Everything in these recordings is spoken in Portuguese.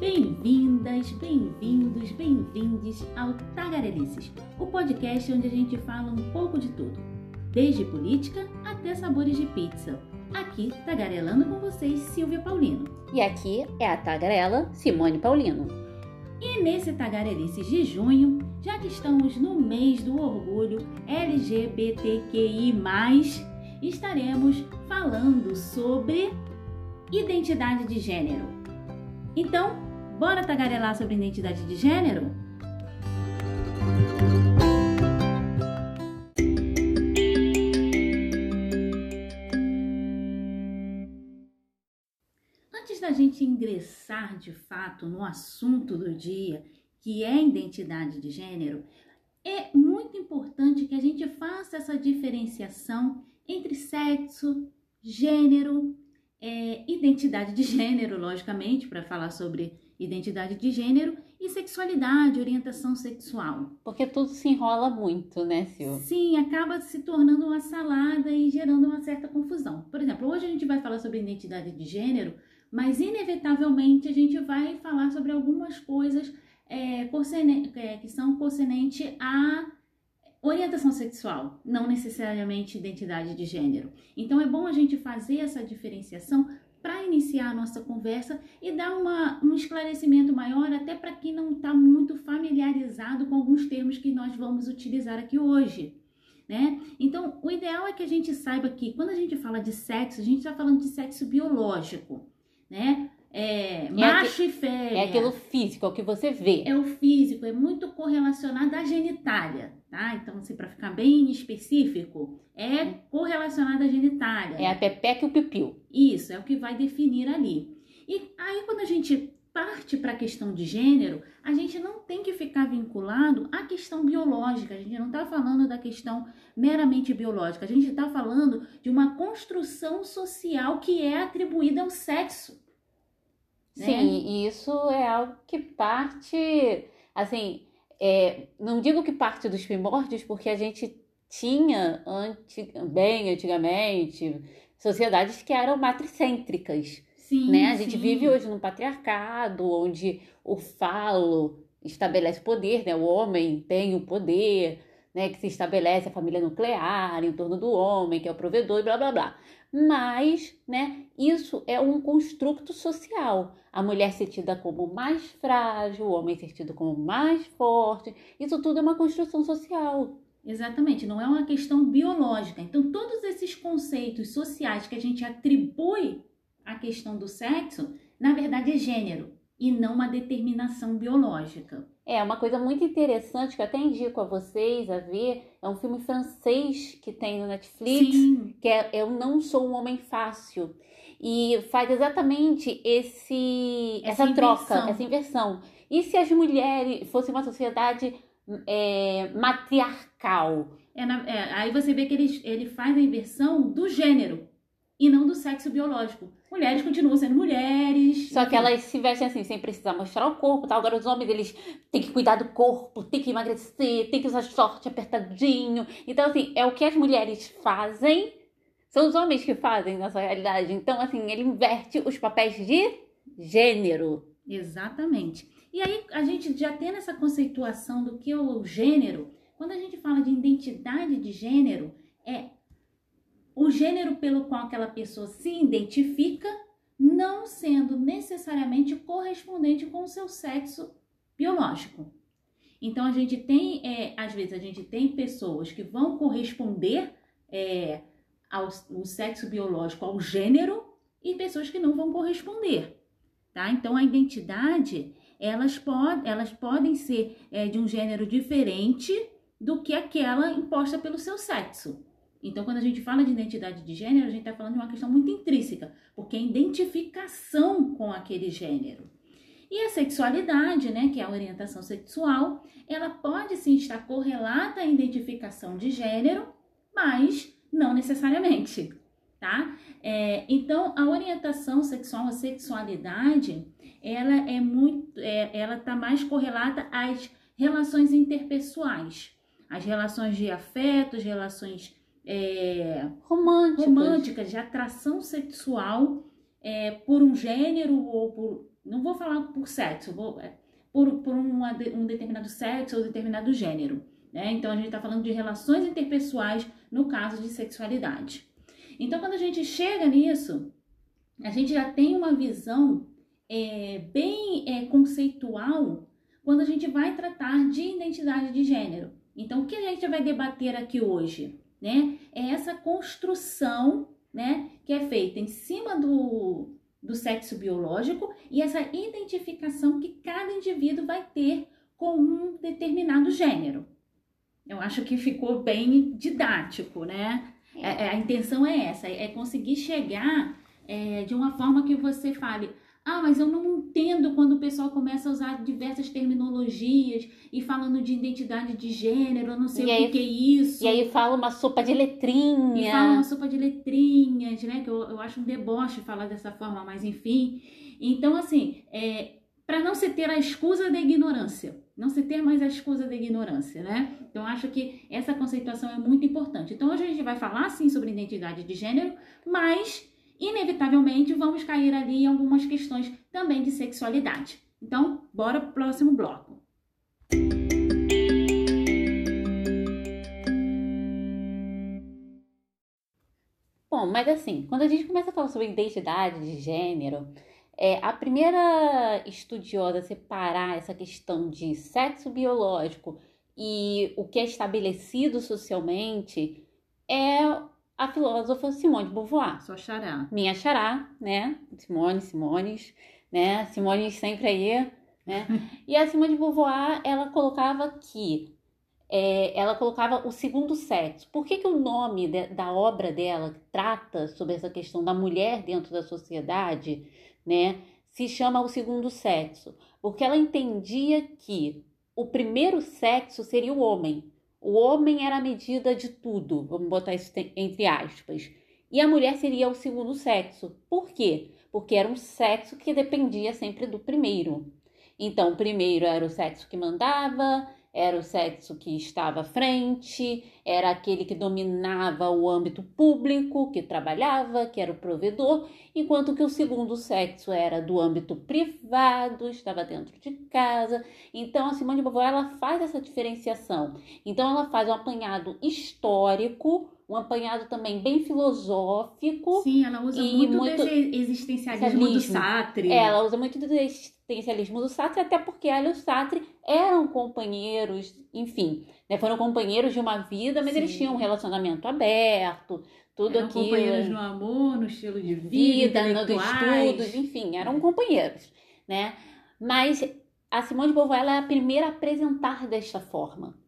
Bem-vindas, bem-vindos, bem-vindes ao Tagarelices, o podcast onde a gente fala um pouco de tudo, desde política até sabores de pizza. Aqui, tagarelando com vocês, Silvia Paulino. E aqui é a tagarela Simone Paulino. E nesse Tagarelices de junho, já que estamos no mês do orgulho LGBTQI+, estaremos falando sobre identidade de gênero. Então, bora tagarelar sobre identidade de gênero? Antes da gente ingressar de fato no assunto do dia, que é identidade de gênero, é muito importante que a gente faça essa diferenciação entre sexo, gênero, é, identidade de gênero, logicamente, para falar sobre identidade de gênero, e sexualidade, orientação sexual. Porque tudo se enrola muito, né, Sil? Sim, acaba se tornando uma salada e gerando uma certa confusão. Por exemplo, hoje a gente vai falar sobre identidade de gênero, mas inevitavelmente a gente vai falar sobre algumas coisas é, é, que são concernentes à orientação sexual, não necessariamente identidade de gênero. Então é bom a gente fazer essa diferenciação para iniciar a nossa conversa e dar uma, um esclarecimento maior, até para quem não está muito familiarizado com alguns termos que nós vamos utilizar aqui hoje. Né? Então, o ideal é que a gente saiba que quando a gente fala de sexo, a gente está falando de sexo biológico, né? É, é macho e fêmea. É aquilo físico, é o que você vê. É o físico, é muito correlacionado à genitália, tá? Então, assim, para ficar bem específico, é correlacionado à genitália. É a pepeca e o pipiu. Isso, é o que vai definir ali. E aí, quando a gente parte para a questão de gênero, a gente não tem que ficar vinculado à questão biológica. A gente não está falando da questão meramente biológica. A gente está falando de uma construção social que é atribuída ao sexo. Né? Sim, e isso é algo que parte, assim, é, não digo que parte dos primórdios, porque a gente tinha anti, bem antigamente sociedades que eram matricêntricas. Sim, né? A gente sim. vive hoje num patriarcado onde o falo estabelece poder, né? O homem tem o poder, né? Que se estabelece a família nuclear em torno do homem, que é o provedor e blá blá blá mas, né, isso é um construto social. A mulher ser tida como mais frágil, o homem ser tido como mais forte, isso tudo é uma construção social. Exatamente, não é uma questão biológica. Então, todos esses conceitos sociais que a gente atribui à questão do sexo, na verdade é gênero e não uma determinação biológica. É, uma coisa muito interessante que eu até indico a vocês a ver, é um filme francês que tem no Netflix, Sim. que é Eu Não Sou um Homem Fácil. E faz exatamente esse essa, essa troca, essa inversão. E se as mulheres fossem uma sociedade é, matriarcal? É, é, aí você vê que ele, ele faz a inversão do gênero e não do sexo biológico. Mulheres continuam sendo mulheres. Só que elas se vestem assim, sem precisar mostrar o corpo, tal. Agora os homens, eles têm que cuidar do corpo, têm que emagrecer, têm que usar short apertadinho. Então, assim, é o que as mulheres fazem, são os homens que fazem nessa realidade. Então, assim, ele inverte os papéis de gênero. Exatamente. E aí, a gente já tendo essa conceituação do que é o gênero, quando a gente fala de identidade de gênero, é o gênero pelo qual aquela pessoa se identifica, não sendo necessariamente correspondente com o seu sexo biológico. Então a gente tem, é, às vezes a gente tem pessoas que vão corresponder é, ao, ao sexo biológico, ao gênero, e pessoas que não vão corresponder, tá? Então a identidade, elas, pod, elas podem ser é, de um gênero diferente do que aquela imposta pelo seu sexo. Então, quando a gente fala de identidade de gênero, a gente está falando de uma questão muito intrínseca, porque é identificação com aquele gênero. E a sexualidade, né, que é a orientação sexual, ela pode sim estar correlata à identificação de gênero, mas não necessariamente, tá? É, então, a orientação sexual, a sexualidade, ela é muito, é, ela está mais correlata às relações interpessoais, as relações de afetos, relações é, românticas. românticas, de atração sexual é, por um gênero ou por não vou falar por sexo, vou, é, por, por uma, um determinado sexo ou determinado gênero. Né? Então a gente está falando de relações interpessoais no caso de sexualidade. Então, quando a gente chega nisso, a gente já tem uma visão é, bem é, conceitual quando a gente vai tratar de identidade de gênero. Então, o que a gente vai debater aqui hoje, né? É essa construção, né, que é feita em cima do, do sexo biológico e essa identificação que cada indivíduo vai ter com um determinado gênero. Eu acho que ficou bem didático, né? É, é, a intenção é essa, é conseguir chegar é, de uma forma que você fale, ah, mas eu não entendo quando o pessoal começa a usar diversas terminologias e falando de identidade de gênero, eu não sei e o aí, que, é isso. E aí fala uma sopa de letrinha. E fala uma sopa de letrinhas, né? Que eu, eu acho um deboche falar dessa forma, mas enfim. Então, assim, é, para não se ter a escusa da ignorância não se ter mais a escusa da ignorância, né? Então, acho que essa conceituação é muito importante. Então, hoje a gente vai falar, sim, sobre identidade de gênero, mas, inevitavelmente, vamos cair ali em algumas questões também de sexualidade. Então, bora pro próximo bloco. Bom, mas assim, quando a gente começa a falar sobre identidade de gênero, é, a primeira estudiosa a separar essa questão de sexo biológico e o que é estabelecido socialmente é a filósofa Simone de Beauvoir. Sua xará. Minha xará, né? Simone, Simones, né? Simone sempre aí, né? e a Simone de Beauvoir, ela colocava que é, ela colocava o segundo sexo. Por que, que o nome de, da obra dela trata sobre essa questão da mulher dentro da sociedade né, se chama o segundo sexo, porque ela entendia que o primeiro sexo seria o homem. O homem era a medida de tudo, vamos botar isso entre aspas. E a mulher seria o segundo sexo. Por quê? Porque era um sexo que dependia sempre do primeiro. Então, o primeiro era o sexo que mandava, era o sexo que estava à frente, era aquele que dominava o âmbito público, que trabalhava, que era o provedor, enquanto que o segundo sexo era do âmbito privado, estava dentro de casa. Então a Simone de Beauvoir ela faz essa diferenciação. Então ela faz um apanhado histórico um apanhado também bem filosófico. Sim, ela usa muito, muito existencialismo do Sartre. É, ela usa muito do existencialismo do Sartre, até porque ela e o Sartre eram companheiros, enfim, né, foram companheiros de uma vida, mas Sim. eles tinham um relacionamento aberto, tudo eram aquilo. companheiros no amor, no estilo de vida, vida nos estudos, enfim, eram companheiros, né? Mas a Simone de Beauvoir ela é a primeira a apresentar desta forma,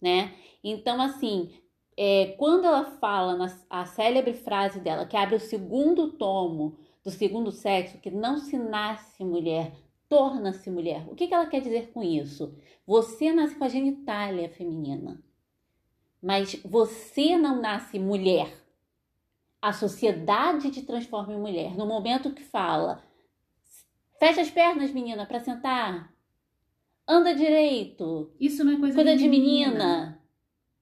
né? Então, assim, é, quando ela fala na a célebre frase dela, que abre o segundo tomo do segundo sexo, que não se nasce mulher, torna-se mulher. O que, que ela quer dizer com isso? Você nasce com a genitália feminina, mas você não nasce mulher. A sociedade te transforma em mulher. No momento que fala, fecha as pernas, menina, para sentar. Anda direito. Isso não é coisa Coisa de menina, menina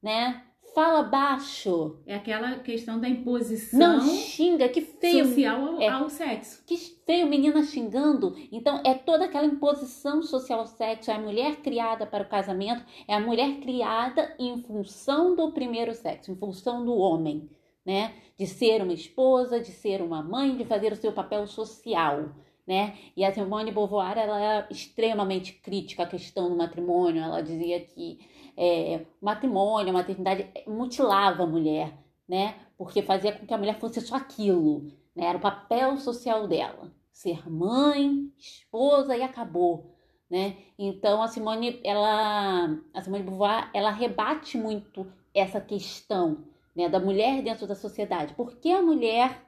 né? Fala baixo. É aquela questão da imposição. Não xinga, que feio. Social ao, é, ao, sexo. Que feio menina xingando. Então é toda aquela imposição social ao sexo. É a mulher criada para o casamento, é a mulher criada em função do primeiro sexo, em função do homem, né? De ser uma esposa, de ser uma mãe, de fazer o seu papel social. Né? E a Simone Beauvoir ela é extremamente crítica à questão do matrimônio. Ela dizia que é, matrimônio, maternidade, mutilava a mulher, né? Porque fazia com que a mulher fosse só aquilo, né? Era o papel social dela, ser mãe, esposa e acabou, né? Então a Simone, ela, a Simone Beauvoir, ela rebate muito essa questão, né, da mulher dentro da sociedade. Porque a mulher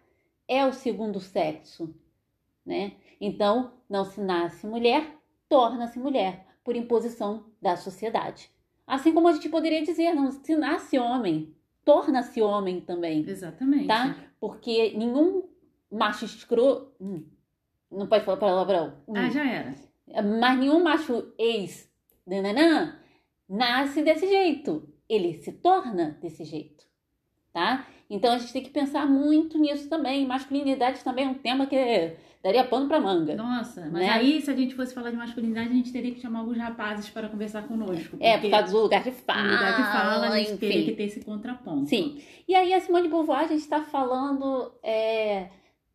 é o segundo sexo, né? Então, não se nasce mulher, torna-se mulher por imposição da sociedade. Assim como a gente poderia dizer, não se nasce homem, torna-se homem também. Exatamente. Tá? Porque nenhum macho escroto. Hum, não pode falar palavrão. Hum, ah, já era. Mas nenhum macho ex nananã, nasce desse jeito. Ele se torna desse jeito. Tá? Então a gente tem que pensar muito nisso também. Masculinidade também é um tema que daria pano pra manga. Nossa, mas Né? aí se a gente fosse falar de masculinidade, a gente teria que chamar alguns rapazes para conversar conosco. É, por causa do lugar de fala. lugar de fala, a gente teria enfim. que ter esse contraponto. Sim. E aí a Simone de Beauvoir, a gente está falando é,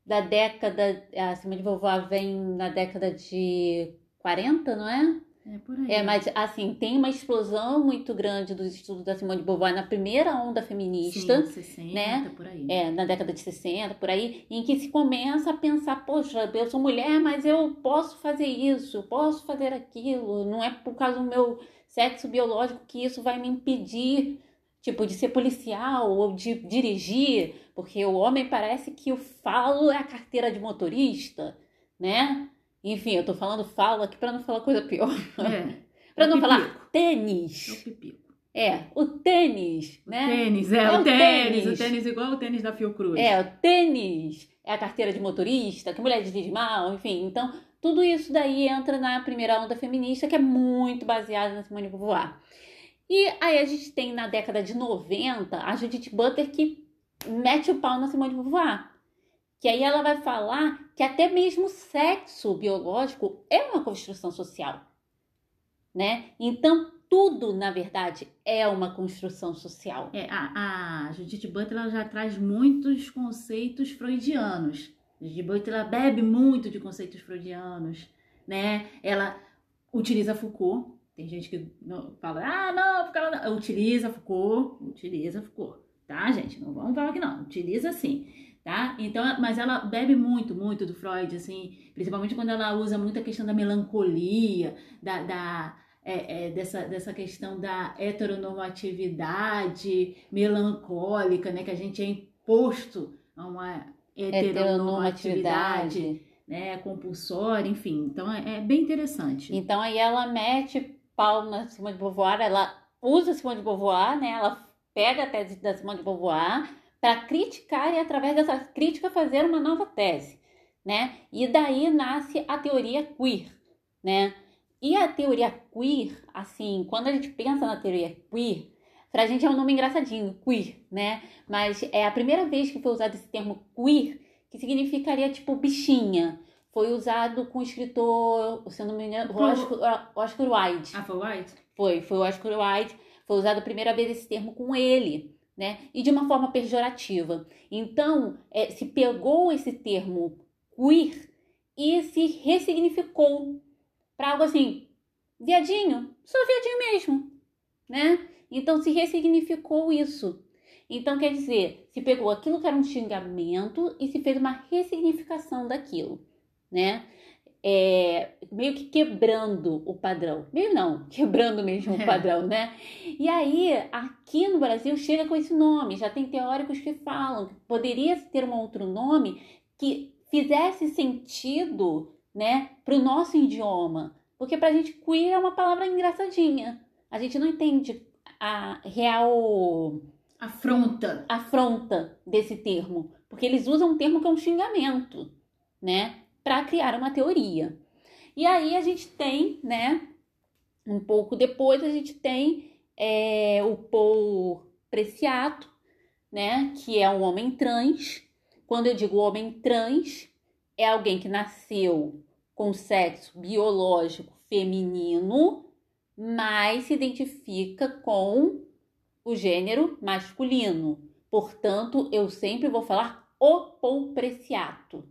da década. A Simone de Beauvoir vem na década de 40, não é? É por aí. É, mas assim, tem uma explosão muito grande dos estudos da Simone de Beauvoir na primeira onda feminista. Sim, 60, né? por aí. É, na década de 60, por aí, em que se começa a pensar, poxa, eu sou mulher, mas eu posso fazer isso, posso fazer aquilo, não é por causa do meu sexo biológico que isso vai me impedir, tipo, de ser policial ou de dirigir, porque o homem parece que o falo é a carteira de motorista, né? Enfim, eu tô falando falo aqui pra não falar coisa pior. É, Pra o não falar pipico. é o tênis. pipico. É, o tênis, né? Tênis, é, É o o tênis, tênis. O tênis igual o tênis da Fiocruz. É, o tênis, é a carteira de motorista, que mulher dirige mal, enfim. Então, tudo isso daí entra na primeira onda feminista, que é muito baseada na Simone de Beauvoir. E aí a gente tem na década de 90 a Judith Butler que mete o pau na Simone de Beauvoir. Que aí ela vai falar que até mesmo o sexo biológico é uma construção social, né? Então, tudo, na verdade, é uma construção social. É, a, a Judith Butler já traz muitos conceitos freudianos. Judith Butler bebe muito de conceitos freudianos, né? Ela utiliza Foucault. Tem gente que fala, ah, não, porque ela não. Utiliza Foucault, utiliza Foucault, tá, gente? Não vamos falar que não, utiliza sim, tá? Então, mas ela bebe muito, muito do Freud, assim, principalmente quando ela usa muito a questão da melancolia, da, da é, é, dessa, dessa questão da heteronormatividade melancólica, né? Que a gente é imposto a uma heteronormatividade, Heteronormatividade. né? Compulsória, enfim. Então é, é bem interessante. Então aí ela mete pau na Simone de Beauvoir, ela usa a Simone de Beauvoir, né? Ela pega a tese da Simone de Beauvoir para criticar e através dessa crítica fazer uma nova tese, né? E daí nasce a teoria queer, né? E a teoria queer, assim, quando a gente pensa na teoria queer, pra gente é um nome engraçadinho, queer, né? Mas é a primeira vez que foi usado esse termo queer, que significaria tipo bichinha. Foi usado com o escritor, se eu não me engano, Oscar, Oscar Wilde. Ah, foi White? Foi, foi o Oscar Wilde, foi usado a primeira vez esse termo com ele, né? E de uma forma pejorativa. Então, é, se pegou esse termo queer e se ressignificou para algo assim, viadinho, sou viadinho mesmo, né? Então se ressignificou isso. Então quer dizer, se pegou aquilo que era um xingamento e se fez uma ressignificação daquilo, né? É, meio que quebrando o padrão. Meio não, quebrando mesmo o É. padrão, né? E aí, aqui no Brasil, chega com esse nome. Já tem teóricos que falam que poderia ter um outro nome que fizesse sentido, né, para o nosso idioma. Porque pra gente, queer é uma palavra engraçadinha. A gente não entende a real Afronta. afronta desse termo, porque eles usam um termo que é um xingamento, né, para criar uma teoria. E aí a gente tem, né, um pouco depois a gente tem é, o Paul Preciato, né, que é um homem trans. Quando eu digo homem trans, é alguém que nasceu com sexo biológico feminino, mas se identifica com o gênero masculino. Portanto, eu sempre vou falar o Paul Preciato,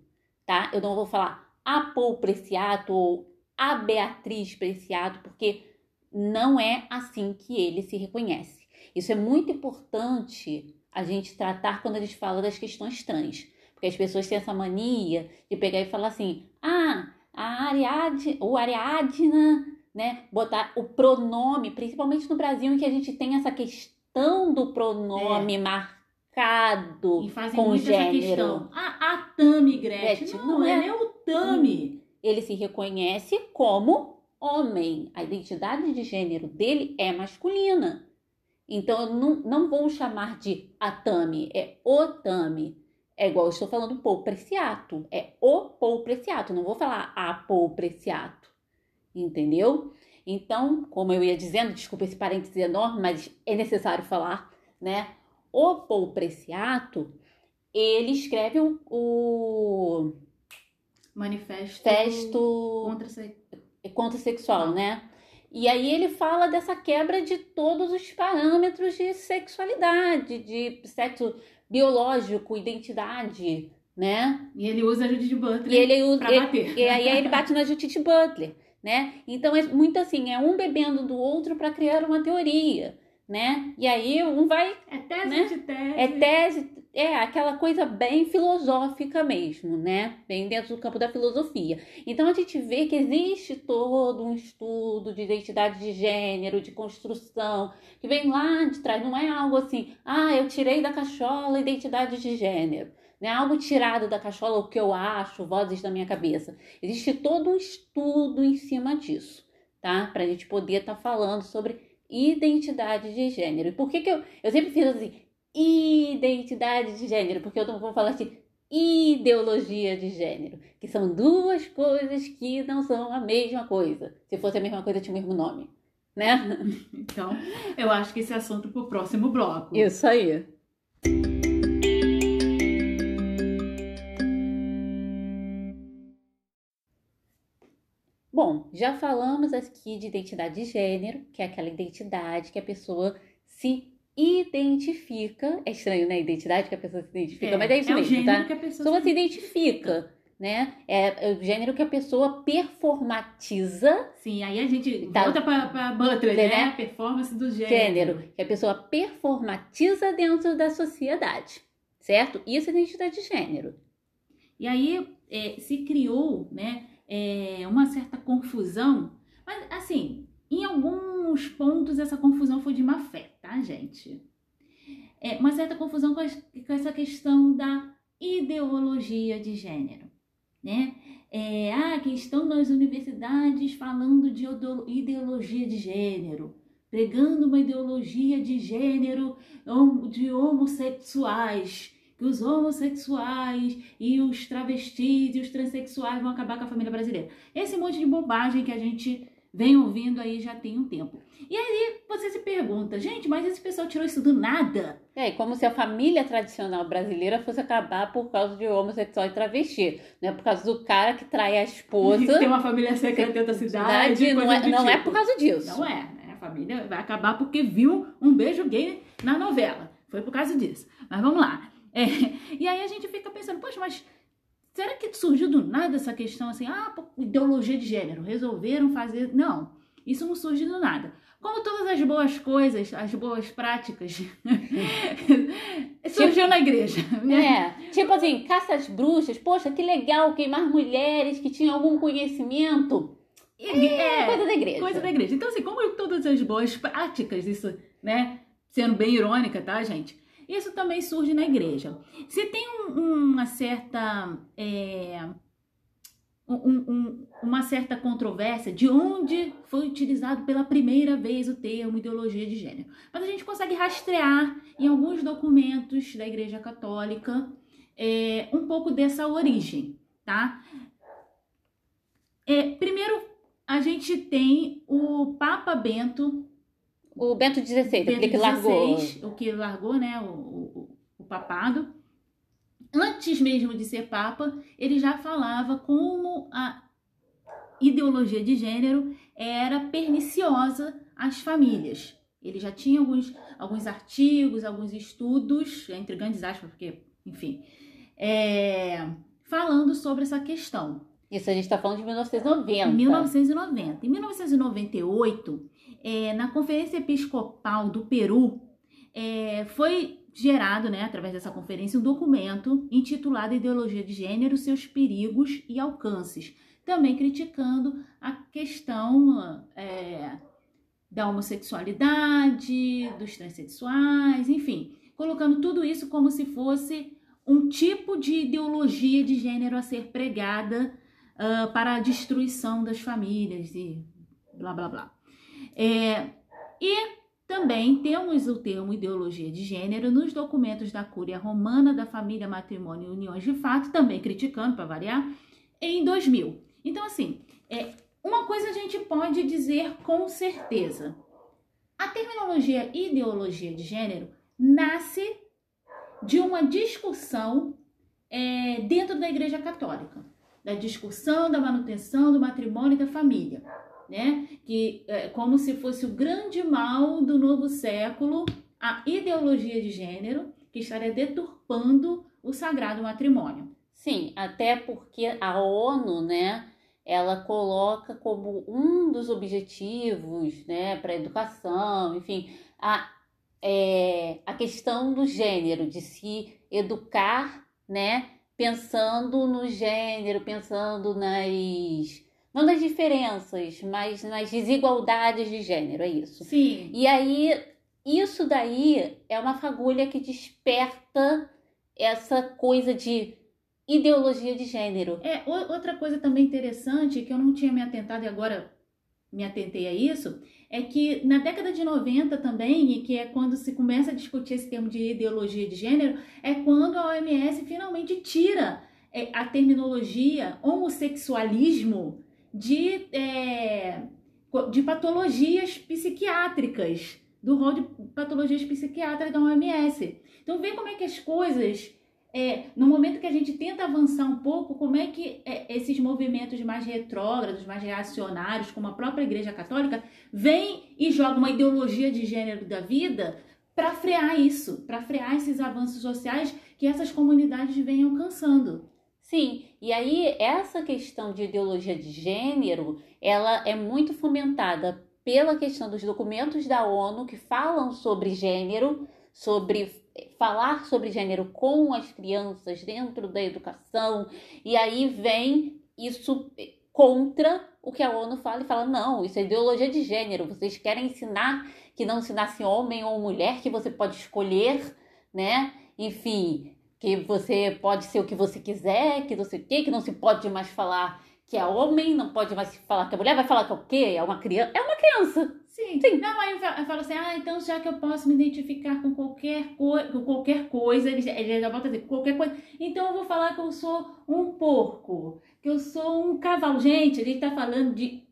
tá? Eu não vou falar a Paul Preciato ou a Beatriz Preciato, porque não é assim que ele se reconhece. Isso é muito importante a gente tratar quando a gente fala das questões trans. Porque as pessoas têm essa mania de pegar e falar assim: ah, a Ariadne, ou Ariadna, né? Botar o pronome, principalmente no Brasil, em que a gente tem essa questão do pronome marcado E fazem com muito essa gênero. questão. A, a Tami Gretchen. Gretchen, Não, não é é. nem o Tami. Ele se reconhece como homem. A identidade de gênero dele é masculina. Então eu não, não vou chamar de a Tami, é o Tami. É igual eu estou falando Paul Preciato. É o Paul Preciato. Não vou falar a Paul Preciato. Entendeu? Então, como eu ia dizendo, desculpa esse parênteses enorme, mas é necessário falar, né? O Paul Preciato, ele escreve o, o, manifesto, manifesto contra, contra sexual, né? E aí ele fala dessa quebra de todos os parâmetros de sexualidade, de sexo biológico, identidade, né? E ele usa a Judith Butler e ele usa, pra bater. E, e aí ele bate na Judith Butler, né? Então é muito assim, é um bebendo do outro para criar uma teoria, né? E aí um vai... É tese né? de tese. É tese, é aquela coisa bem filosófica mesmo, né? Bem dentro do campo da filosofia. Então a gente vê que existe todo um estudo de identidade de gênero, de construção, que vem lá de trás. Não é algo assim, ah, eu tirei da cachola a identidade de gênero. Não é algo tirado da cachola, o que eu acho, vozes da minha cabeça. Existe todo um estudo em cima disso, tá? Pra gente poder estar tá falando sobre identidade de gênero. E por que, que eu, eu sempre fiz assim, identidade de gênero, porque eu não vou falar assim ideologia de gênero, que são duas coisas que não são a mesma coisa. Se fosse a mesma coisa, tinha o mesmo nome, né? Então, eu acho que esse é assunto para o próximo bloco. Isso aí. Bom, já falamos aqui de identidade de gênero, que é aquela identidade que a pessoa se identifica. É estranho, né? Identidade que a pessoa se identifica, é, mas é isso é mesmo, o tá? Que a pessoa, pessoa se identifica. Né? É, é o gênero que a pessoa performatiza. Sim, aí a gente tá, volta para Butler, né? né? Performance do gênero. Gênero, que a pessoa performatiza dentro da sociedade, certo? Isso é identidade de gênero. E aí é, se criou, né, é, uma certa confusão, mas assim, em alguns pontos essa confusão foi de má fé, tá, gente? É uma certa confusão com, com essa questão da ideologia de gênero, né? É, ah, que estão nas universidades falando de ideologia de gênero, pregando uma ideologia de gênero de homossexuais, que os homossexuais e os travestis e os transexuais vão acabar com a família brasileira. Esse monte de bobagem que a gente vem ouvindo aí já tem um tempo. E aí você se pergunta, gente, mas esse pessoal tirou isso do nada? É, como se a família tradicional brasileira fosse acabar por causa de homossexual e travesti, né? Por causa do cara que trai a esposa. tem uma família secreta dentro da cidade. Não, é, não é tipo. é por causa disso. Não é, né? A família vai acabar porque viu um beijo gay na novela. Foi por causa disso. Mas vamos lá. É, e aí a gente fica pensando, poxa, mas Será que surgiu do nada essa questão assim, ah, ideologia de gênero, resolveram fazer. Não, isso não surge do nada. Como todas as boas coisas, as boas práticas, surgiu tipo, na igreja. Né? É, tipo assim, caça às bruxas, poxa, que legal queimar mulheres que tinham algum conhecimento. É, é, coisa da igreja. Coisa da igreja. Então, assim, como todas as boas práticas, isso, né? Sendo bem irônica, tá, gente? Isso também surge na igreja. Se tem um, uma certa. É, um, um, uma certa controvérsia de onde foi utilizado pela primeira vez o termo ideologia de gênero. Mas a gente consegue rastrear em alguns documentos da Igreja Católica é, um pouco dessa origem, tá? É, primeiro, a gente tem o Papa Bento o Bento XVI, Bento que largou. o que largou, né, o, o, o papado. Antes mesmo de ser papa, ele já falava como a ideologia de gênero era perniciosa às famílias. Ele já tinha alguns, alguns artigos, alguns estudos, entre grandes aspas, porque, enfim, é, falando sobre essa questão. Isso a gente está falando de 1990. 1990. Em 1998, é, na Conferência Episcopal do Peru, é, foi gerado, né, através dessa conferência, um documento intitulado Ideologia de Gênero, seus perigos e alcances, também criticando a questão é, da homossexualidade, dos transexuais, enfim, colocando tudo isso como se fosse um tipo de ideologia de gênero a ser pregada uh, para a destruição das famílias e blá blá blá. É, e também temos o termo ideologia de gênero nos documentos da Cúria Romana da Família, Matrimônio e Uniões de Fato, também criticando, para variar, em 2000. Então, assim, é, uma coisa a gente pode dizer com certeza: a terminologia ideologia de gênero nasce de uma discussão é, dentro da Igreja Católica. da discussão, da manutenção do matrimônio e da família, né? Que é como se fosse o grande mal do novo século, a ideologia de gênero, que estaria deturpando o sagrado matrimônio. Sim, até porque a ONU, né, ela coloca como um dos objetivos, né, para a educação, enfim, a, é, a questão do gênero, de se educar, né, pensando no gênero, pensando nas não nas diferenças, mas nas desigualdades de gênero, é isso. Sim. E aí isso daí é uma fagulha que desperta essa coisa de ideologia de gênero. É, outra coisa também interessante que eu não tinha me atentado e agora me atentei a isso, é que na década de 90 também, e que é quando se começa a discutir esse termo de ideologia de gênero, é quando a OMS finalmente tira é, a terminologia homossexualismo de, é, de patologias psiquiátricas, do rol de patologias psiquiátricas da OMS. Então, vê como é que as coisas é, no momento que a gente tenta avançar um pouco, como é que é, esses movimentos mais retrógrados, mais reacionários, como a própria Igreja Católica, vêm e jogam uma ideologia de gênero da vida para frear isso, para frear esses avanços sociais que essas comunidades vêm alcançando. Sim, e aí essa questão de ideologia de gênero, ela é muito fomentada pela questão dos documentos da ONU que falam sobre gênero, sobre falar sobre gênero com as crianças dentro da educação, e aí vem isso contra o que a ONU fala e fala: não, isso é ideologia de gênero, vocês querem ensinar que não se nasce homem ou mulher, que você pode escolher, né? Enfim, que você pode ser o que você quiser, que não sei o quê, que não se pode mais falar que é homem, não pode mais falar que é mulher, vai falar que é o quê? É uma criança. É uma criança. Sim. Sim. Não, aí eu falo assim, ah, então já que eu posso me identificar com qualquer, co com qualquer coisa, ele, ele já volta a dizer, qualquer coisa, então eu vou falar que eu sou um porco, que eu sou um cavalo. Gente, ele está falando de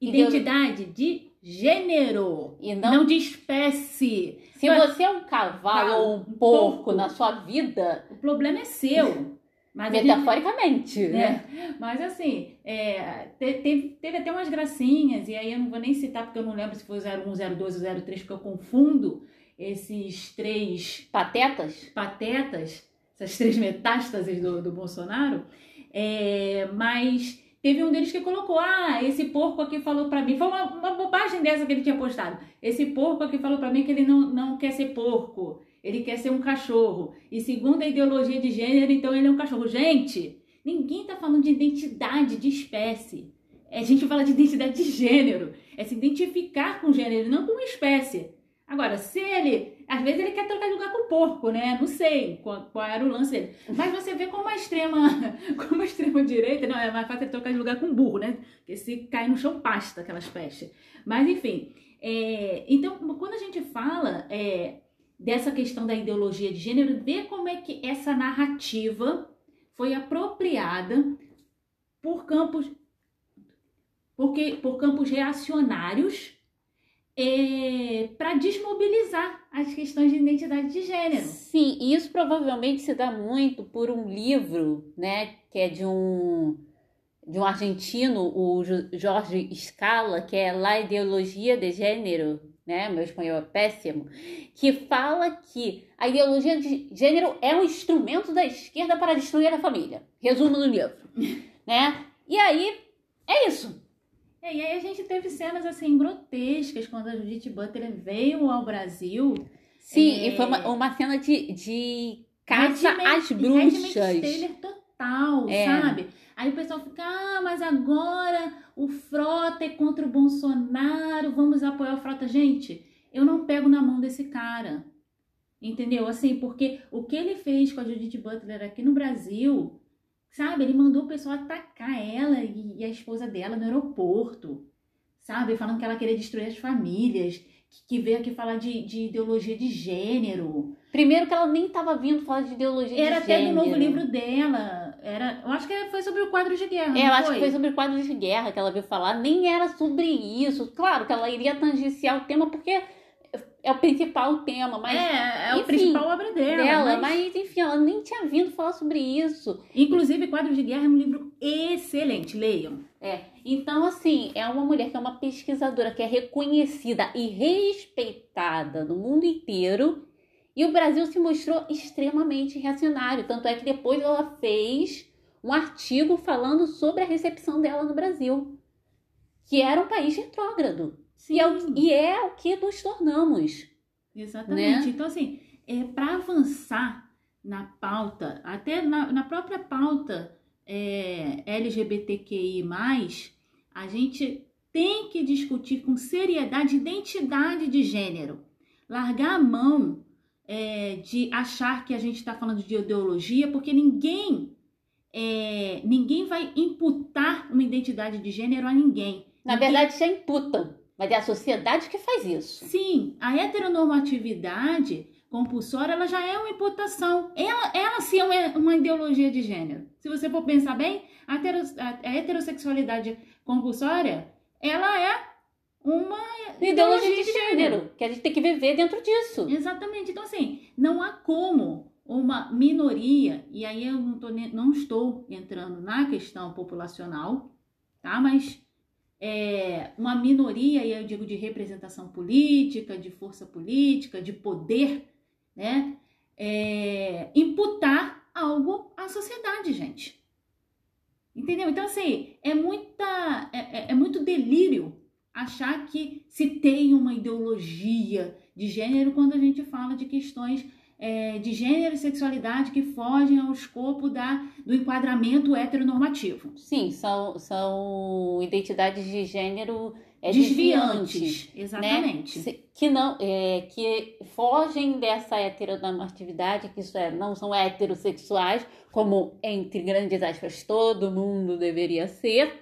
identidade de gênero e não, não de espécie. Se Mas, você é um cavalo ou um porco, porco na sua vida, o problema é seu. Mas Metaforicamente, ele, né? né? Mas assim, é, teve, teve até umas gracinhas, e aí eu não vou nem citar porque eu não lembro se foi o 01, 02 ou 03, porque eu confundo esses três patetas, patetas essas três metástases do, do Bolsonaro. É, mas teve um deles que colocou: Ah, esse porco aqui falou para mim. Foi uma, uma bobagem dessa que ele tinha postado. Esse porco aqui falou para mim que ele não, não quer ser porco ele quer ser um cachorro. E segundo a ideologia de gênero, então ele é um cachorro. Gente, ninguém está falando de identidade de espécie. A gente fala de identidade de gênero. É se identificar com gênero, não com espécie. Agora, se ele. Às vezes ele quer trocar de lugar com o porco, né? Não sei qual, qual era o lance dele. Mas você vê como a extrema. Como a extrema direita. Não, é mais fácil ele trocar de lugar com o burro, né? Porque se cai no chão, pasta aquelas pestes. Mas enfim. É, então, quando a gente fala. É, dessa questão da ideologia de gênero, ver como é que essa narrativa foi apropriada por campos porque por campos reacionários é, para desmobilizar as questões de identidade de gênero. Sim, e isso provavelmente se dá muito por um livro, né, que é de um de um argentino, o Jorge Scala, que é La Ideologia de Gênero, né? Meu espanhol é péssimo, que fala que a ideologia de gênero é um instrumento da esquerda para destruir a família. Resumo do livro, né? E aí é isso. É, e aí a gente teve cenas assim grotescas quando a Judith Butler veio ao Brasil. Sim, é... e foi uma, uma cena de, de caça às bruxas. Total, é. sabe? Aí o pessoal fica, ah, mas agora o Frota é contra o Bolsonaro, vamos apoiar o Frota. Gente, eu não pego na mão desse cara. Entendeu? Assim, porque o que ele fez com a Judith Butler aqui no Brasil, sabe? Ele mandou o pessoal atacar ela e, e a esposa dela no aeroporto, sabe? Falando que ela queria destruir as famílias, que, que veio aqui falar de, de ideologia de gênero. Primeiro que ela nem estava vindo falar de ideologia Era de gênero. Era até no novo livro dela. Era, eu acho que foi sobre o quadro de guerra. É, eu acho que foi sobre o quadro de guerra que ela veio falar. Nem era sobre isso. Claro que ela iria tangenciar o tema, porque é o principal tema, mas. É, é enfim, o principal obra dela. dela mas... mas... enfim, ela nem tinha vindo falar sobre isso. Inclusive, Quadros de Guerra é um livro excelente, leiam. É. Então, assim, é uma mulher que é uma pesquisadora que é reconhecida e respeitada no mundo inteiro. E o Brasil se mostrou extremamente reacionário. Tanto é que depois ela fez um artigo falando sobre a recepção dela no Brasil, que era um país retrógrado. E é, o, e é o que nos tornamos. Exatamente. Né? Então, assim, é, para avançar na pauta, até na, na própria pauta é, LGBTQI, a gente tem que discutir com seriedade identidade de gênero. Largar a mão é, de achar que a gente está falando de ideologia, porque ninguém é, ninguém vai imputar uma identidade de gênero a ninguém. Na ninguém... verdade, já imputam, mas é a sociedade que faz isso. Sim, a heteronormatividade compulsória ela já é uma imputação. Ela, ela sim é uma ideologia de gênero. Se você for pensar bem, a, a heterossexualidade compulsória ela é uma ideologia, ideologia de, de gênero, gênero, que a gente tem que viver dentro disso. Exatamente. Então, assim, não há como uma minoria, e aí eu não, tô, não estou entrando na questão populacional, tá? Mas é, uma minoria, e eu digo de representação política, de força política, de poder, né? É, imputar algo à sociedade, gente. Entendeu? Então, assim, é, muita, é, é, é muito delírio achar que se tem uma ideologia de gênero quando a gente fala de questões é, de gênero e sexualidade que fogem ao escopo da, do enquadramento heteronormativo. Sim, são, são identidades de gênero é, desviantes, desviantes, né? exatamente. Né? Que não, é, que fogem dessa heteronormatividade, que isso é, não são heterossexuais, como entre grandes aspas todo mundo deveria ser,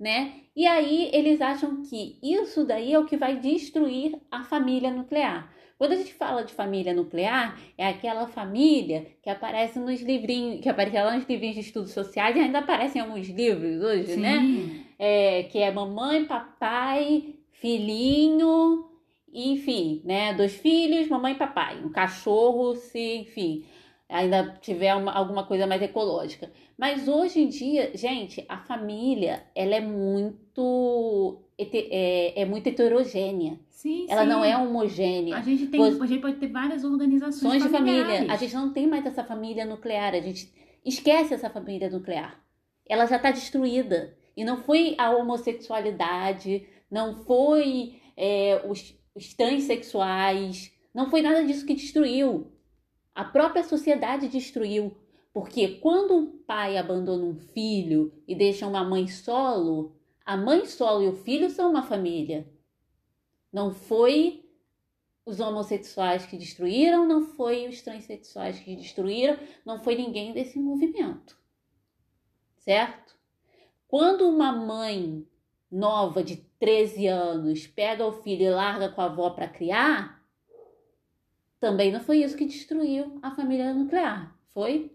né? E aí eles acham que isso daí é o que vai destruir a família nuclear. Quando a gente fala de família nuclear, é aquela família que aparece nos livrinhos, que aparece lá nos livrinhos de estudos sociais e ainda aparecem em alguns livros hoje, né? Sim. né? É, que é mamãe, papai, filhinho, enfim, né? Dois filhos, mamãe e papai. Um cachorro, se, enfim, ainda tiver uma, alguma coisa mais ecológica. Mas hoje em dia, gente, a família, ela é muito é, é muito heterogênea. Sim, ela sim. não é homogênea. A gente, tem, a gente pode ter várias organizações de família. A gente não tem mais essa família nuclear. A gente esquece essa família nuclear. Ela já está destruída. E não foi a homossexualidade, não foi é, os, os transexuais, não foi nada disso que destruiu. A própria sociedade destruiu. Porque quando um pai abandona um filho e deixa uma mãe solo, a mãe solo e o filho são uma família. Não foi os homossexuais que destruíram, não foi os transexuais que destruíram, não foi ninguém desse movimento. Certo? Quando uma mãe nova de 13 anos pega o filho e larga com a avó para criar, também não foi isso que destruiu a família nuclear, foi?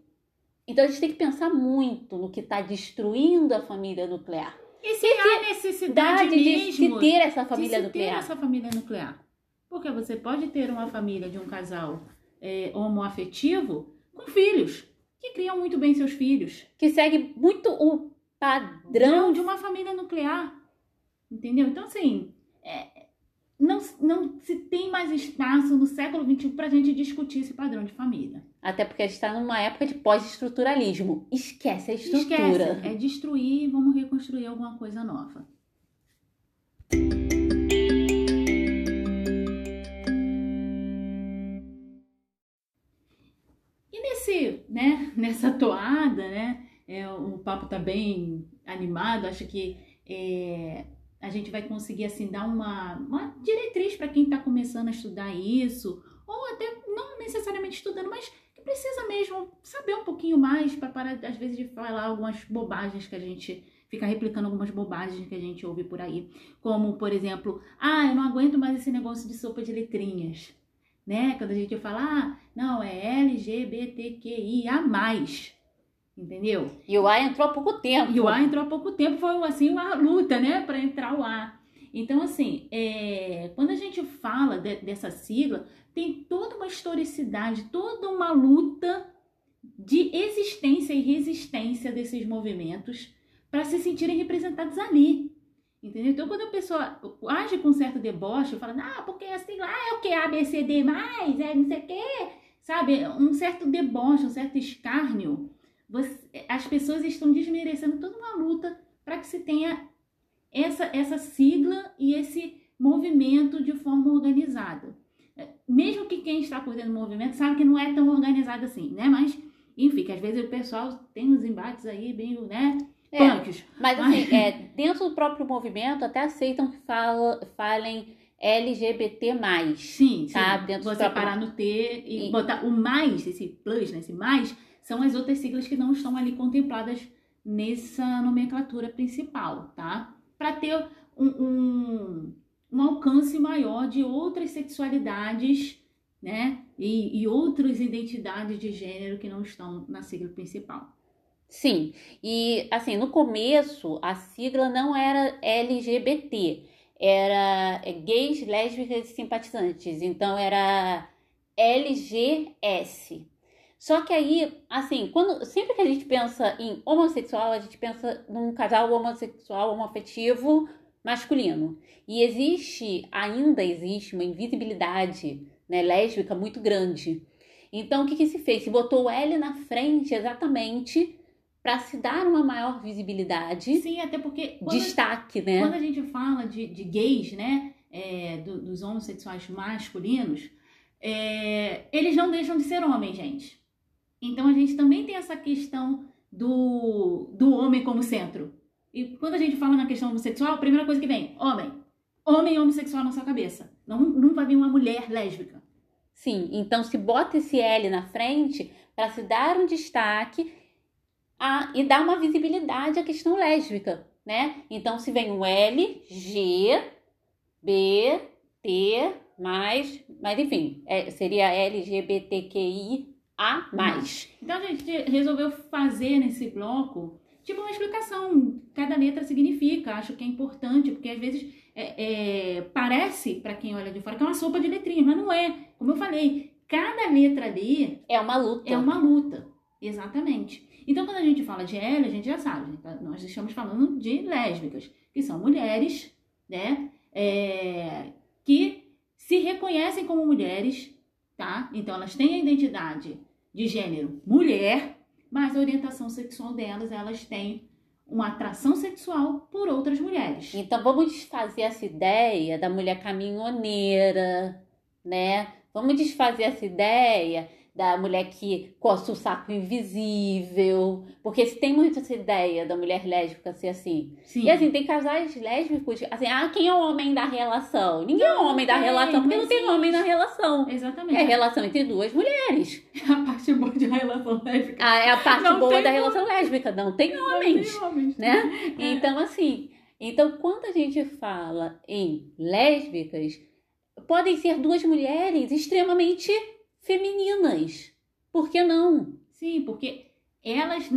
Então a gente tem que pensar muito no que está destruindo a família nuclear. E se há necessidade de se ter essa família de nuclear? ter essa família nuclear. Porque você pode ter uma família de um casal é, homoafetivo com filhos, que criam muito bem seus filhos. Que segue muito o padrão de uma família nuclear. Entendeu? Então, assim, é, não, não se tem mais espaço no século XXI para a gente discutir esse padrão de família. Até porque a gente está numa época de pós-estruturalismo. Esquece a estrutura. Esquece. É destruir e vamos reconstruir alguma coisa nova. E nesse, né, nessa toada, né, é, o papo tá bem animado, acho que é, a gente vai conseguir assim dar uma, uma diretriz para quem está começando a estudar isso, ou até não necessariamente estudando, mas que precisa mesmo saber um pouquinho mais para parar às vezes de falar algumas bobagens que a gente fica replicando algumas bobagens que a gente ouve por aí, como por exemplo, ah, eu não aguento mais esse negócio de sopa de letrinhas, né? Quando a gente fala, ah, não, é LGBTQIA+. Entendeu? E o A entrou há pouco tempo. E o A entrou há pouco tempo, foi assim uma luta, né, para entrar o A. Então, assim, é, quando a gente fala de, dessa sigla, tem toda uma historicidade, toda uma luta de existência e resistência desses movimentos para se sentirem representados ali. Entendeu? Então, quando a pessoa age com certo deboche, fala, ah, porque assim lá é o que? ABCD mais, é não sei o quê, sabe? Um certo deboche, um certo escárnio. Você, as pessoas estão desmerecendo toda uma luta para que se tenha essa, essa sigla e esse movimento de forma organizada. Mesmo que quem está por dentro do movimento sabe que não é tão organizado assim, né? Mas, enfim, que às vezes o pessoal tem uns embates aí bem, né? É, mas assim, é, dentro do próprio movimento até aceitam que fala, falem LGBT+. Sim, tá? sim. Dentro Você próprio... parar no T e, e, botar o mais, esse plus, né? esse mais, são as outras siglas que não estão ali contempladas nessa nomenclatura principal, tá? Para ter um, um, um, alcance maior de outras sexualidades, né? E, e outras identidades de gênero que não estão na sigla principal. Sim, e assim, no começo a sigla não era LGBT, era é, gays, lésbicas e simpatizantes, então era LGS. Só que aí, assim, quando sempre que a gente pensa em homossexual, a gente pensa num casal homossexual, homoafetivo masculino. E existe, ainda existe uma invisibilidade né, lésbica muito grande. Então, o que, que se fez? Se botou o L na frente exatamente para se dar uma maior visibilidade. Sim, até porque. Destaque, a, né? Quando a gente fala de, de gays, né? É, do, dos homossexuais masculinos, é, eles não deixam de ser homens, gente. Então a gente também tem essa questão do, do homem como centro. E quando a gente fala na questão homossexual, a primeira coisa que vem, homem. Homem homossexual na sua cabeça. Não, não vai vir uma mulher lésbica. Sim, então se bota esse L na frente para se dar um destaque a, e dar uma visibilidade à questão lésbica, né? Então, se vem um L, G, B, T, mais, mas enfim, é, seria LGBTQI a mais. Então a gente resolveu fazer nesse bloco tipo uma explicação. Cada letra significa. Acho que é importante, porque às vezes é, é, parece para quem olha de fora que é uma sopa de letrinhas, mas não é. Como eu falei, cada letra ali é uma luta. É uma luta, exatamente. Então, quando a gente fala de L, a gente já sabe, tá? nós estamos falando de lésbicas, que são mulheres, né? É, que se reconhecem como mulheres, tá? Então, elas têm a identidade de gênero mulher, mas a orientação sexual delas, elas têm uma atração sexual por outras mulheres. Então, vamos desfazer essa ideia da mulher caminhoneira, né? Vamos desfazer essa ideia da mulher que coça o saco invisível, porque se tem muito essa ideia da mulher lésbica ser assim. Sim. E assim, tem casais lésbicos, assim, ah, quem é o homem da relação? Ninguém não, é o homem da relação, porque não tem homem na relação. Exatamente. É a relação entre duas mulheres. É a parte boa da relação lésbica. Ah, é a parte não boa da relação lésbica, não tem homens. Não tem homens. Né? É. Então, assim, então quando a gente fala em lésbicas, podem ser duas mulheres extremamente femininas. Por que não? Sim, porque elas,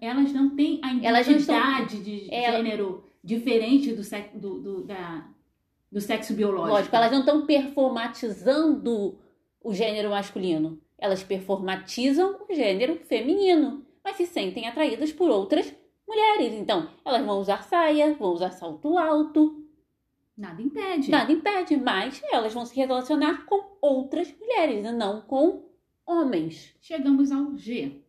elas não têm a identidade estão, de ela, gênero diferente do, sexo, do, do, da, do sexo biológico. Lógico, elas não estão performatizando o gênero masculino. Elas performatizam o gênero feminino, mas se sentem atraídas por outras mulheres. Então, elas vão usar saia, vão usar salto alto. Nada impede. Nada impede, mas elas vão se relacionar com outras mulheres e não com homens. Chegamos ao G.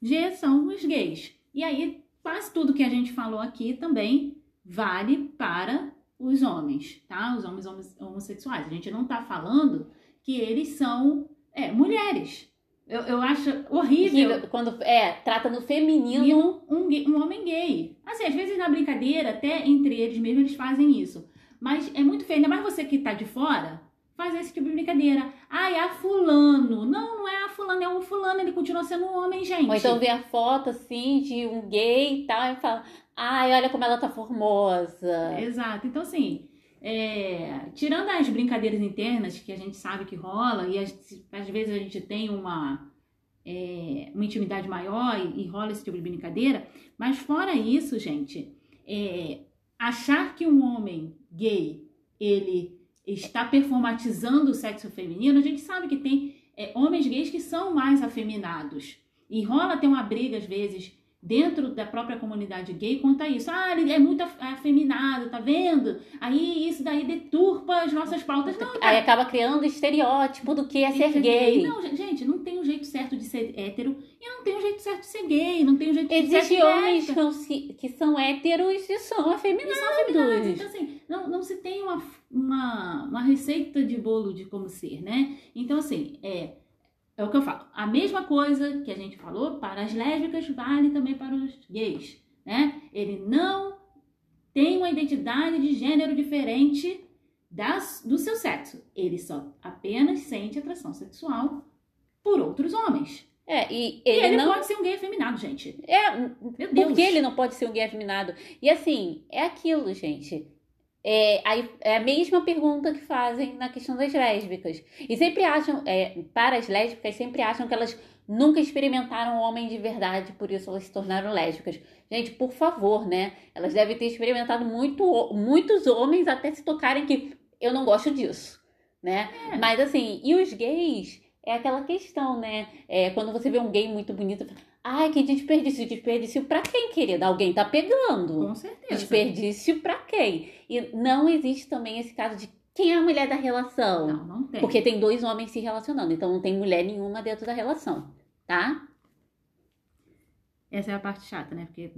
G são os gays. E aí, quase tudo que a gente falou aqui também vale para os homens, tá? Os homens homossexuais. A gente não tá falando que eles são é, mulheres. Eu, eu acho horrível. Quando é, trata no feminino. Um, um, um homem gay. Assim, às vezes na brincadeira, até entre eles mesmos, eles fazem isso. Mas é muito feio, ainda mais você que tá de fora, fazer esse tipo de brincadeira. Ai, é a fulano. Não, não é a fulano, é o fulano, ele continua sendo um homem, gente. Ou então vê a foto, assim, de um gay e tal, e fala, ai, olha como ela tá formosa. Exato. Então, assim, é, tirando as brincadeiras internas que a gente sabe que rola, e às vezes a gente tem uma, é, uma intimidade maior e, e, rola esse tipo de brincadeira, mas fora isso, gente, é, achar que um homem gay, ele está performatizando o sexo feminino, a gente sabe que tem é, homens gays que são mais afeminados. E rola ter uma briga, às vezes, dentro da própria comunidade gay quanto a isso. Ah, ele é muito afeminado, tá vendo? Aí isso daí deturpa as nossas pautas. Não, Aí acaba criando estereótipo do que é ser gay. Não, gente, não tem um jeito certo de ser hétero e não tem um jeito certo de ser gay, não tem um jeito Existem certo de ser homens que, que são héteros e são afeminados. E são afeminados. Então, assim, não, não se tem uma, uma, uma receita de bolo de como ser, né? Então, assim, é é o que eu falo. A mesma coisa que a gente falou para as lésbicas vale também para os gays, né? Ele não tem uma identidade de gênero diferente das, do seu sexo. Ele só apenas sente atração sexual por outros homens. É, e ele, e ele não... pode ser um gay afeminado, gente. É, Meu Deus. porque ele não pode ser um gay afeminado? E assim, é aquilo, gente. É, é a mesma pergunta que fazem na questão das lésbicas. E sempre acham, é, para as lésbicas, sempre acham que elas nunca experimentaram um homem de verdade, por isso elas se tornaram lésbicas. Gente, por favor, né? Elas devem ter experimentado muito, muitos homens até se tocarem que eu não gosto disso, né? É. Mas assim, e os gays? É aquela questão, né? É, quando você vê um gay muito bonito, Ai, que desperdício. Desperdício pra quem, querida? Alguém tá pegando. Com certeza. Desperdício pra quem? E não existe também esse caso de quem é a mulher da relação. Não, não tem. Porque tem dois homens se relacionando, então não tem mulher nenhuma dentro da relação, tá? Essa é a parte chata, né? Porque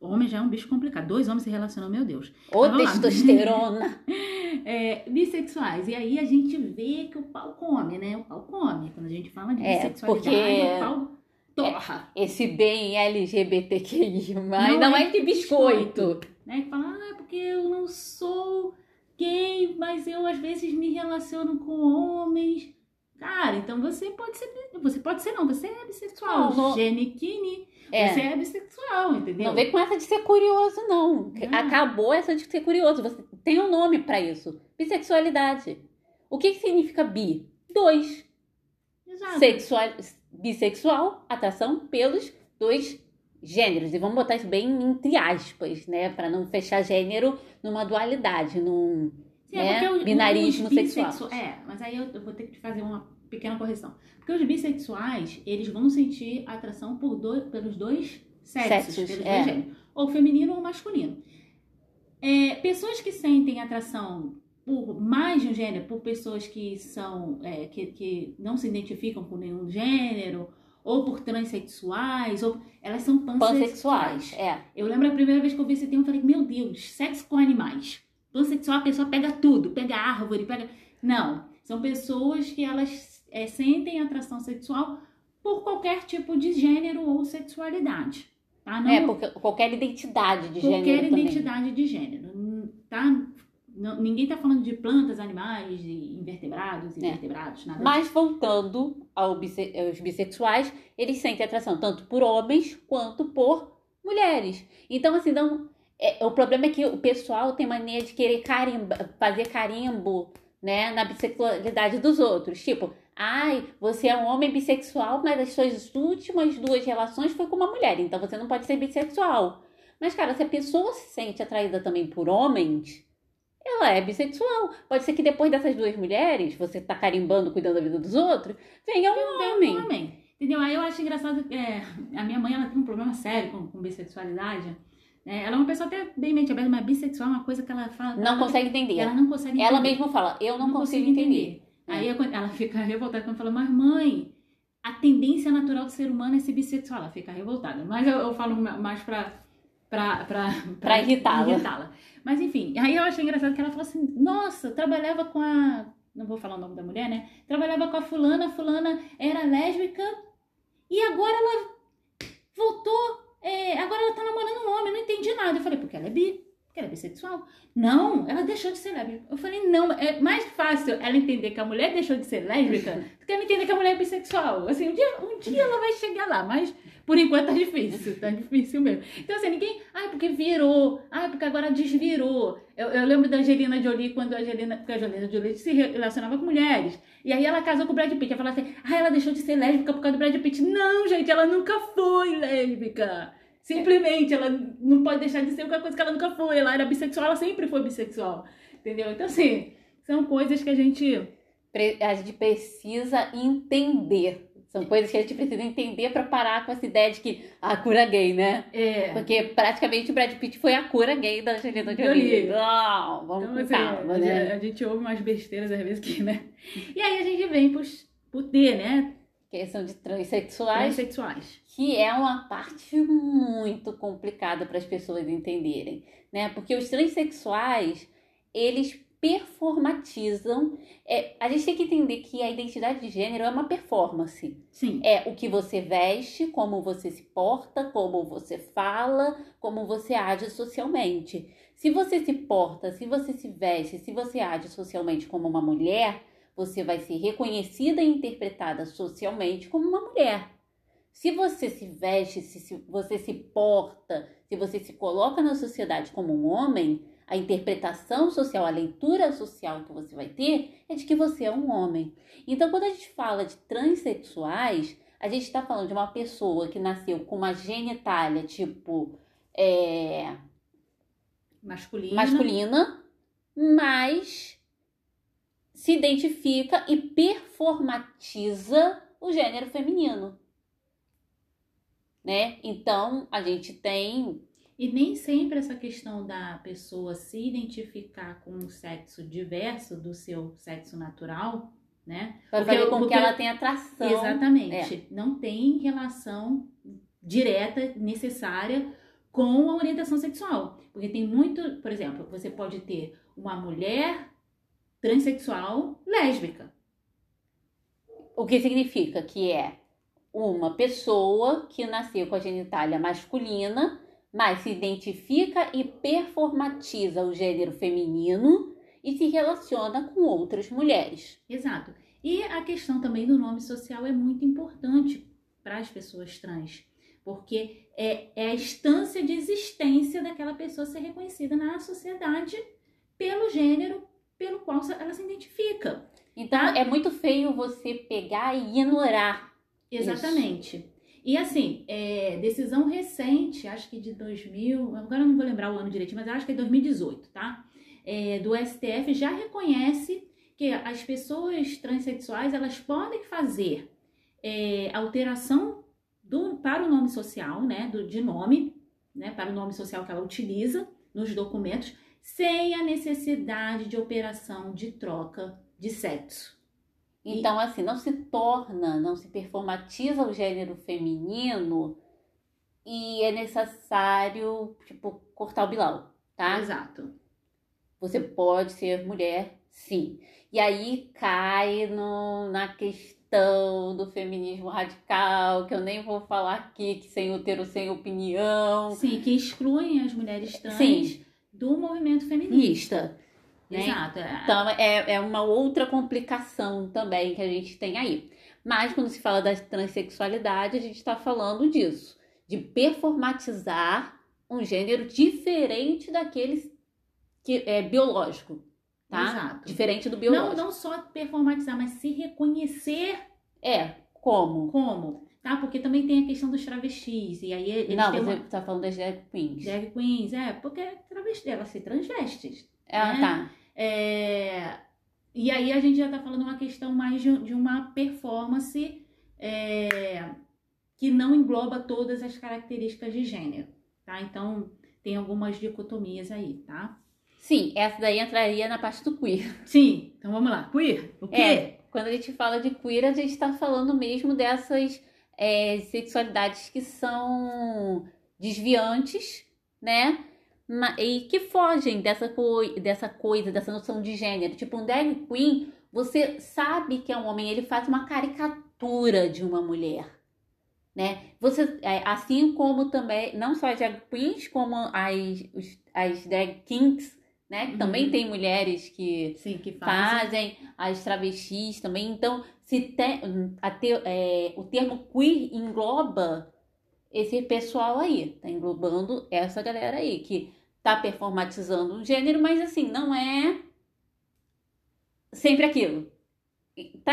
homem já é um bicho complicado. Dois homens se relacionam, meu Deus. Ô, testosterona! é, bissexuais. E aí a gente vê que o pau come, né? O pau come. Quando a gente fala de é, bissexualidade, porque... o pau torra. É, esse bem LGBTQI, mas não, não é, é de biscoito. biscoito. Né? Que fala, ah, é porque eu não sou gay, mas eu às vezes me relaciono com homens. Cara, então você pode ser. Você pode ser, não, você é bissexual. Não, Genikini. É. Você é bissexual, entendeu? Não vem com essa de ser curioso, não. Acabou essa de ser curioso. Você tem um nome para isso. Bissexualidade. O que, que significa bi? Dois. Exato. Sexual, bissexual, atração pelos dois gêneros. E vamos botar isso bem entre aspas, né? Para não fechar gênero numa dualidade, num Sim, é né? o, binarismo sexual. É, mas aí eu, eu, vou ter que fazer uma pequena correção. Porque os bissexuais, eles vão sentir atração por dois, pelos dois sexos, sexos pelos é. dois gêneros. Ou feminino ou masculino. É, pessoas que sentem atração por mais de um gênero, por pessoas que são é, que, que não se identificam com nenhum gênero, ou por transexuais, ou elas são pansexuais. pansexuais. É. Eu lembro a primeira vez que eu vi esse termo, eu falei, meu Deus, sexo com animais. Pansexual, a pessoa pega tudo, pega árvore, pega. Não, são pessoas que elas é, sentem atração sexual por qualquer tipo de gênero ou sexualidade. Tá? Não, é, porque qualquer identidade de qualquer gênero. Qualquer identidade também. de gênero. Tá? Não, ninguém está falando de plantas, animais, de invertebrados, é. invertebrados, nada Mas disso. voltando ao bisse, aos bissexuais, eles sentem atração tanto por homens quanto por mulheres. Então, assim, não, é, o problema é que o pessoal tem mania de querer carimba, fazer carimbo né, na bissexualidade dos outros. Tipo, ai, você é um homem bissexual, mas as suas últimas duas relações foi com uma mulher, então você não pode ser bissexual. Mas, cara, se a pessoa se sente atraída também por homens, ela é bissexual. Pode ser que depois dessas duas mulheres, você tá carimbando, cuidando da vida dos outros, venha um homem. Um homem. Entendeu? Aí eu acho engraçado, é, a minha mãe, ela tem um problema sério com, com bissexualidade. É, ela é uma pessoa até bem mente aberta, mas bissexual é uma coisa que ela fala... Não ela, consegue entender. Ela não consegue entender. Ela mesma fala, eu não, não consigo, consigo entender. entender. Aí é. ela fica revoltada quando fala, mas mãe, a tendência natural do ser humano é ser bissexual. Ela fica revoltada. Mas eu, eu falo mais pra pra, pra, pra irritá-la. irritá Mas enfim, aí eu achei engraçado que ela falou assim: nossa, trabalhava com a. Não vou falar o nome da mulher, né? Trabalhava com a fulana, a fulana era lésbica e agora ela voltou. É, agora ela tá namorando um homem, não entendi nada. Eu falei, porque ela é bi, ela é bissexual. Não, ela deixou de ser lésbica. Eu falei, não, é mais fácil ela entender que a mulher deixou de ser lésbica do que ela entender que a mulher é bissexual. Assim, um dia, um dia ela vai chegar lá, mas por enquanto tá difícil, tá difícil mesmo. Então, assim, ninguém. Ai, porque virou. Ai, porque agora desvirou. Eu, eu lembro da Angelina Jolie, quando a Angelina. Porque a Angelina Jolie se relacionava com mulheres. E aí ela casou com o Brad Pitt. Ela falava assim: ai, ela deixou de ser lésbica por causa do Brad Pitt. Não, gente, ela nunca foi lésbica. Simplesmente, ela não pode deixar de ser uma coisa que ela nunca foi. Ela era bissexual, ela sempre foi bissexual. Entendeu? Então, assim, são coisas que a gente. A gente precisa entender. São coisas que a gente precisa entender para parar com essa ideia de que a cura gay, né? É. Porque praticamente o Brad Pitt foi a cura gay da Angelina Jolie. Não, vamos então, com assim, calma, né? A gente ouve umas besteiras às vezes que, né? E aí a gente vem pros, pro T, né? Questão de transexuais. Transexuais. Que é uma parte muito complicada para as pessoas entenderem, né? Porque os transexuais, eles performatizam. É, a gente tem que entender que a identidade de gênero é uma performance. Sim. É o que você veste, como você se porta, como você fala, como você age socialmente. Se você se porta, se você se veste, se você age socialmente como uma mulher, você vai ser reconhecida e interpretada socialmente como uma mulher. Se você se veste, se você se porta, se você se coloca na sociedade como um homem, a interpretação social, a leitura social que você vai ter é de que você é um homem. Então, quando a gente fala de transexuais, a gente está falando de uma pessoa que nasceu com uma genitália tipo é, masculina. masculina, mas se identifica e performatiza o gênero feminino. Né? Então, a gente tem e nem sempre essa questão da pessoa se identificar com um sexo diverso do seu sexo natural, né? Para fazer com que ela tenha atração. Exatamente. É. Não tem relação direta, necessária com a orientação sexual. Porque tem muito, por exemplo, você pode ter uma mulher transexual lésbica. O que significa que é uma pessoa que nasceu com a genitália masculina mas se identifica e performatiza o gênero feminino e se relaciona com outras mulheres. Exato. E a questão também do nome social é muito importante para as pessoas trans, porque é, é a instância de existência daquela pessoa ser reconhecida na sociedade pelo gênero pelo qual ela se identifica. Então é muito feio você pegar e ignorar. Exatamente. Isso. E assim, é, decisão recente, acho que de 2000, agora não vou lembrar o ano direitinho, mas acho que é 2018, tá? É, do STF já reconhece que as pessoas transexuais elas podem fazer é, alteração do, para o nome social, né, do, de nome, né, para o nome social que ela utiliza nos documentos, sem a necessidade de operação de troca de sexo. Então, assim, não se torna, não se performatiza o gênero feminino e é necessário, tipo, cortar o bilau, tá? Exato. Você pode ser mulher, sim. E aí cai no, na questão do feminismo radical, que eu nem vou falar aqui, que sem útero, sem opinião. Sim, que excluem as mulheres trans sim. Do movimento feminista. Né? Exato. É. Então é, é uma outra complicação também que a gente tem aí. Mas quando se fala da transexualidade, a gente está falando disso, de performatizar um gênero diferente daqueles que é biológico, tá? Exato. Diferente do biológico. Não, não só performatizar, mas se reconhecer. É, como? Como? Tá? Porque também tem a questão dos travestis. E aí Não, você uma... tá falando das drag queens. Drag queens, é, porque travesti, elas se transvestes. Ah, né? tá. É, e aí a gente já está falando uma questão mais de, de uma performance é, que não engloba todas as características de gênero, tá? Então tem algumas dicotomias aí, tá? Sim, essa daí entraria na parte do queer. Sim, então vamos lá. Queer, o quê? É, quando a gente fala de queer, a gente está falando mesmo dessas é, sexualidades que são desviantes, né? e que fogem dessa, co dessa coisa, dessa noção de gênero. Tipo, um drag queen, você sabe que é um homem, ele faz uma caricatura de uma mulher. Né? Você, é, assim como também, não só as drag queens, como as, as drag kings, né? Que uhum. também tem mulheres que, Sim, que fazem. fazem. as travestis também. Então, se tem, a te, é, o termo queer engloba esse pessoal aí, tá englobando essa galera aí, que tá performatizando um gênero, mas assim, não é sempre aquilo. Tá,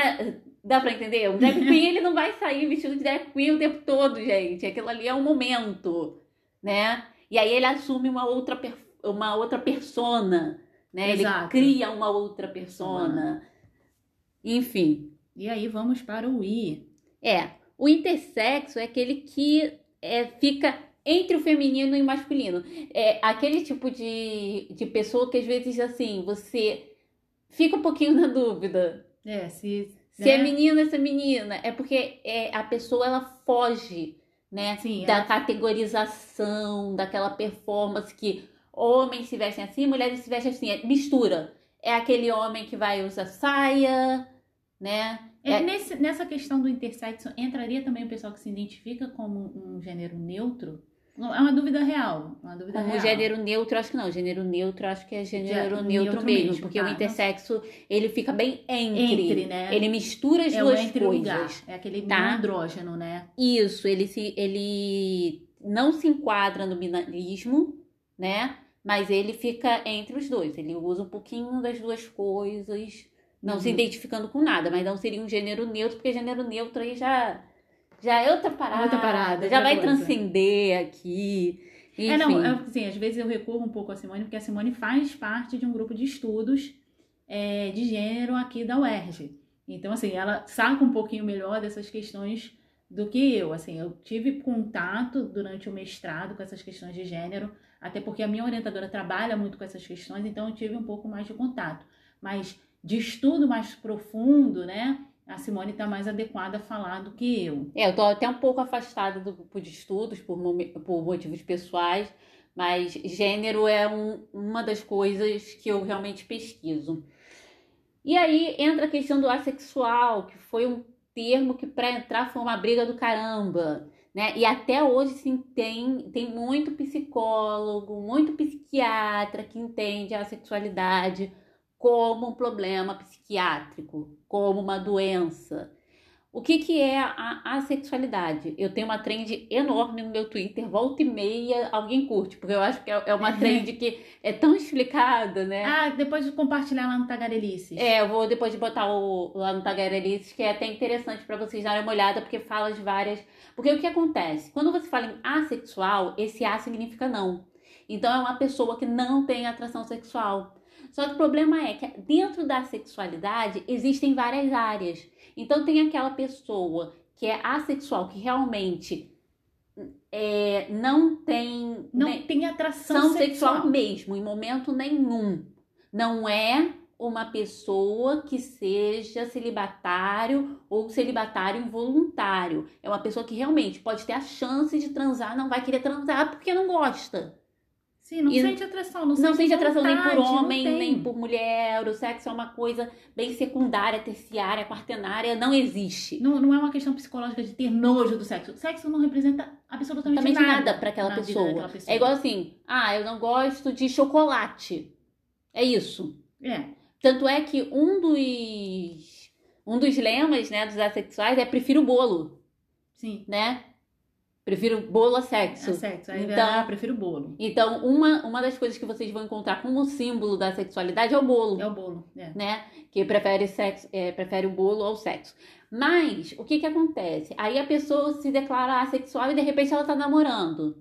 dá pra entender? O drag queen ele não vai sair vestido de drag queen o tempo todo, gente. Aquilo ali é um momento. né? E aí ele assume uma outra, uma outra persona, né? Exato. Ele cria uma outra persona. Enfim. E aí vamos para o I. É, o intersexo é aquele que é, fica entre o feminino e o masculino. É aquele tipo de, de pessoa que às vezes, assim, você fica um pouquinho na dúvida. É, se... Se né? é menina, se é menina. É porque é, a pessoa, ela foge, né? Sim, da ela- categorização, daquela performance que homens se vestem assim, mulheres se vestem assim. É, mistura. É aquele homem que vai usar saia, né? É, nesse- nessa questão do intersexo, entraria também o pessoal que se identifica como um gênero neutro? É uma dúvida real. Uma dúvida Como real. gênero neutro, acho que não. Gênero neutro, acho que é gênero neutro, mesmo. mesmo, porque tá. o intersexo, ele fica bem entre. Entre, né? Ele mistura as É duas entre coisas. lugar. É aquele tá? andrógeno, né? Isso, ele, se, ele não se enquadra no binarismo, né? Mas ele fica entre os dois. Ele usa um pouquinho das duas coisas, não se Uhum. identificando com nada. Mas não seria um gênero neutro, porque gênero neutro aí já, já é outra parada. Outra parada, Já outra vai coisa. transcender aqui. Enfim. É, não, é, assim, às vezes eu recorro um pouco a Simone, porque a Simone faz parte de um grupo de estudos é, de gênero aqui da UERJ. Então, assim, ela saca um pouquinho melhor dessas questões do que eu. Assim, eu tive contato durante o mestrado com essas questões de gênero, até porque a minha orientadora trabalha muito com essas questões, então eu tive um pouco mais de contato. Mas de estudo mais profundo, né? A Simone está mais adequada a falar do que eu. É, eu tô até um pouco afastada do grupo de estudos por, por motivos pessoais, mas gênero é um- uma das coisas que eu realmente pesquiso. E aí entra a questão do assexual, que foi um termo que para entrar foi uma briga do caramba, né? E até hoje sim tem, tem muito psicólogo, muito psiquiatra que entende a sexualidade como um problema psiquiátrico, como uma doença. O que, que é a assexualidade? Eu tenho uma trend enorme no meu Twitter, volta e meia alguém curte, porque eu acho que é é uma trend que é tão explicada, né? Ah, depois de compartilhar lá no Tagarelices. É, eu vou depois de botar o, lá no Tagarelices, que é até interessante para vocês darem uma olhada, porque fala de várias. Porque o que acontece? Quando você fala em assexual, esse A significa não. Então é uma pessoa que não tem atração sexual. Só que o problema é que dentro da sexualidade existem várias áreas. Então tem aquela pessoa que é assexual, que realmente é, não tem. Não tem atração atração sexual. sexual mesmo, em momento nenhum. Não é uma pessoa que seja celibatário ou celibatário involuntário. É uma pessoa que realmente pode ter a chance de transar, não vai querer transar porque não gosta. Sim, não E sente atração. Não, Não sente atração nem por vontade, homem, nem por mulher. O sexo é uma coisa bem secundária, terciária, quaternária, não existe. Não, não é uma questão psicológica de ter nojo do sexo. O sexo não representa absolutamente Também nada, nada para aquela pessoa. daquela pessoa. É igual assim, ah, eu não gosto de chocolate. É isso. É. Tanto é que um dos um dos lemas, né, dos assexuais é prefiro bolo, Sim. né? Prefiro bolo a sexo. É sexo. Aí Então- ah, prefiro bolo. Então, uma, uma das coisas que vocês vão encontrar como símbolo da sexualidade é o bolo, É o bolo. É. né? Que prefere sexo, é, prefere o bolo ao sexo. Mas o que que acontece? Aí a pessoa se declara assexual e de repente ela tá namorando.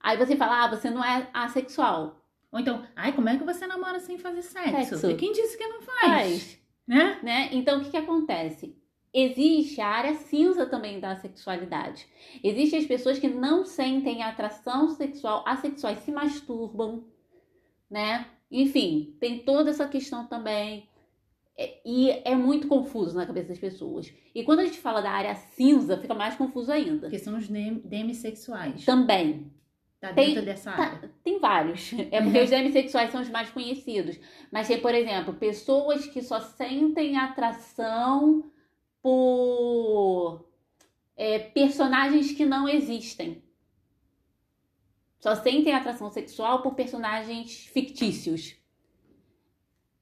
Aí você fala, ah, você não é assexual. Ou então, ai, como é que você namora sem fazer sexo? Sexo. Quem disse que não faz? Faz. Né? né? Então, o que, que acontece? Existe a área cinza também da sexualidade. Existem as pessoas que não sentem atração sexual, assexuais se masturbam, né? Enfim, tem toda essa questão também. É- E é muito confuso na cabeça das pessoas. E quando a gente fala da área cinza, fica mais confuso ainda. Porque são os dem- demissexuais. Também. Tá tem- dentro dessa Tá, área. tem vários. É porque os demissexuais são os mais conhecidos. Mas tem, por exemplo, pessoas que só sentem atração por é, personagens que não existem. Só sentem atração sexual por personagens fictícios.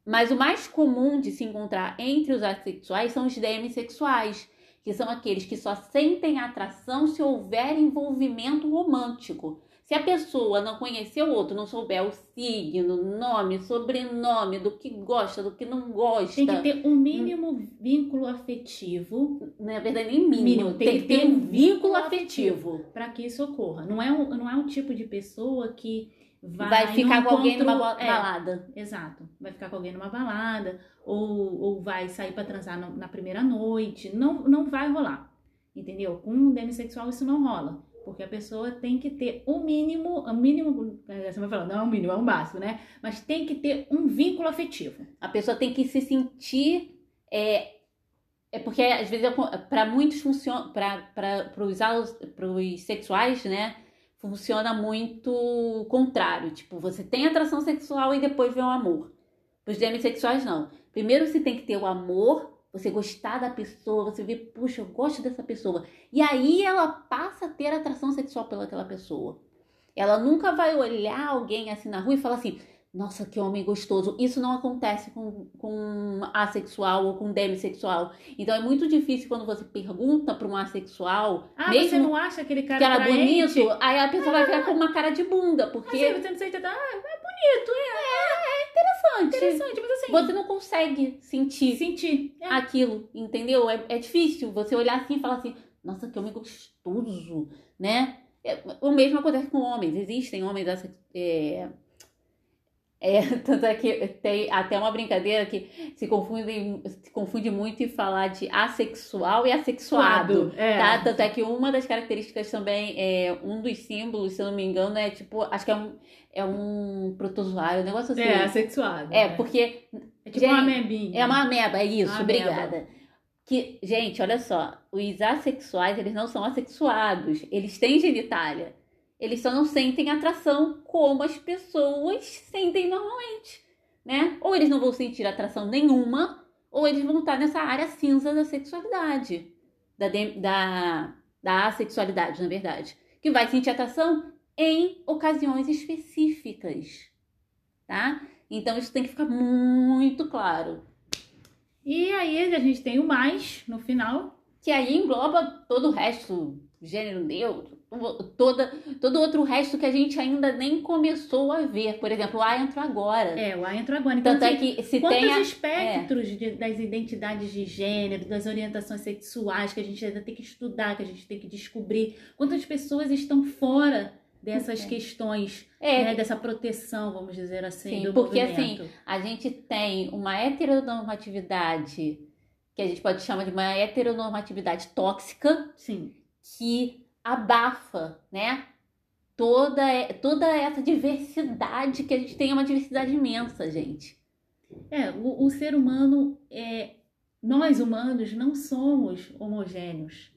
Mas o mais comum de se encontrar entre os assexuais são os demissexuais, que são aqueles que só sentem atração se houver envolvimento romântico. Se a pessoa não conhecer o outro, não souber o signo, nome, sobrenome, do que gosta, do que não gosta. Tem que ter um mínimo vínculo afetivo. Na é verdade, nem mínimo. mínimo tem, tem, que ter um vínculo afetivo. Para que isso ocorra. Não é, um, não é um tipo de pessoa que vai, vai ficar com alguém numa é, balada. exato. Vai ficar com alguém numa balada. Ou, ou vai sair para transar no, na primeira noite. Não, não vai rolar. Entendeu? Com um demissexual isso não rola. Porque a pessoa tem que ter o um mínimo, o um mínimo, você vai falar, não é um mínimo, é um básico, né? Mas tem que ter um vínculo afetivo. A pessoa tem que se sentir. É, é porque às vezes para muitos funciona, para os sexuais, né? Funciona muito contrário. Tipo, você tem atração sexual e depois vem o amor. Os demissexuais, não. Primeiro você tem que ter o amor você gostar da pessoa, você vê, puxa, eu gosto dessa pessoa. E aí ela passa a ter atração sexual pelaquela pessoa. Ela nunca vai olhar alguém assim na rua e falar assim, nossa, que homem gostoso. Isso não acontece com, com assexual ou com demissexual. Então é muito difícil quando você pergunta para um assexual. Ah, mesmo você não acha aquele cara, que era bonito? Aí a pessoa ah, vai ficar com uma cara de bunda. Porque. Assim, você não sei, ah, é bonito, é, é interessante. Interessante, mas assim. Você não consegue sentir, sentir é. aquilo, entendeu? É, é difícil você olhar assim e falar assim, nossa, que homem gostoso, né? É, o mesmo acontece com homens. Existem homens é, é, tanto é que tem até uma brincadeira que se confunde, se confunde muito em falar de assexual e assexuado. É. Tá? Tanto é que uma das características também, é, um dos símbolos, se eu não me engano, é tipo, acho que é um, é um protozoário, um negócio assim. É, assexuado. É, porque. É tipo gente, uma amebinha. É uma ameba, é isso, obrigada. Que, gente, olha só, os assexuais, eles não são assexuados, eles têm genitália. Eles só não sentem atração como as pessoas sentem normalmente, né? Ou eles não vão sentir atração nenhuma, ou eles vão estar nessa área cinza da sexualidade, da, da, da assexualidade, na verdade, que vai sentir atração em ocasiões específicas, tá? Então isso tem que ficar muito claro. E aí a gente tem o mais no final, que aí engloba todo o resto, gênero neutro, toda, todo outro resto que a gente ainda nem começou a ver. Por exemplo, o A entrou agora. É, o A entrou agora. Então, Tanto é que se quantos tem a... espectros é. de, das identidades de gênero, das orientações sexuais que a gente ainda tem que estudar, que a gente tem que descobrir. Quantas pessoas estão fora dessas é. questões, é. Né, dessa proteção, vamos dizer assim, Sim, porque movimento. assim, a gente tem uma heteronormatividade que a gente pode chamar de uma heteronormatividade tóxica, Sim. que abafa, né? Toda, toda essa diversidade que a gente tem, é uma diversidade imensa, gente. É, o, o ser humano, é, nós humanos não somos homogêneos.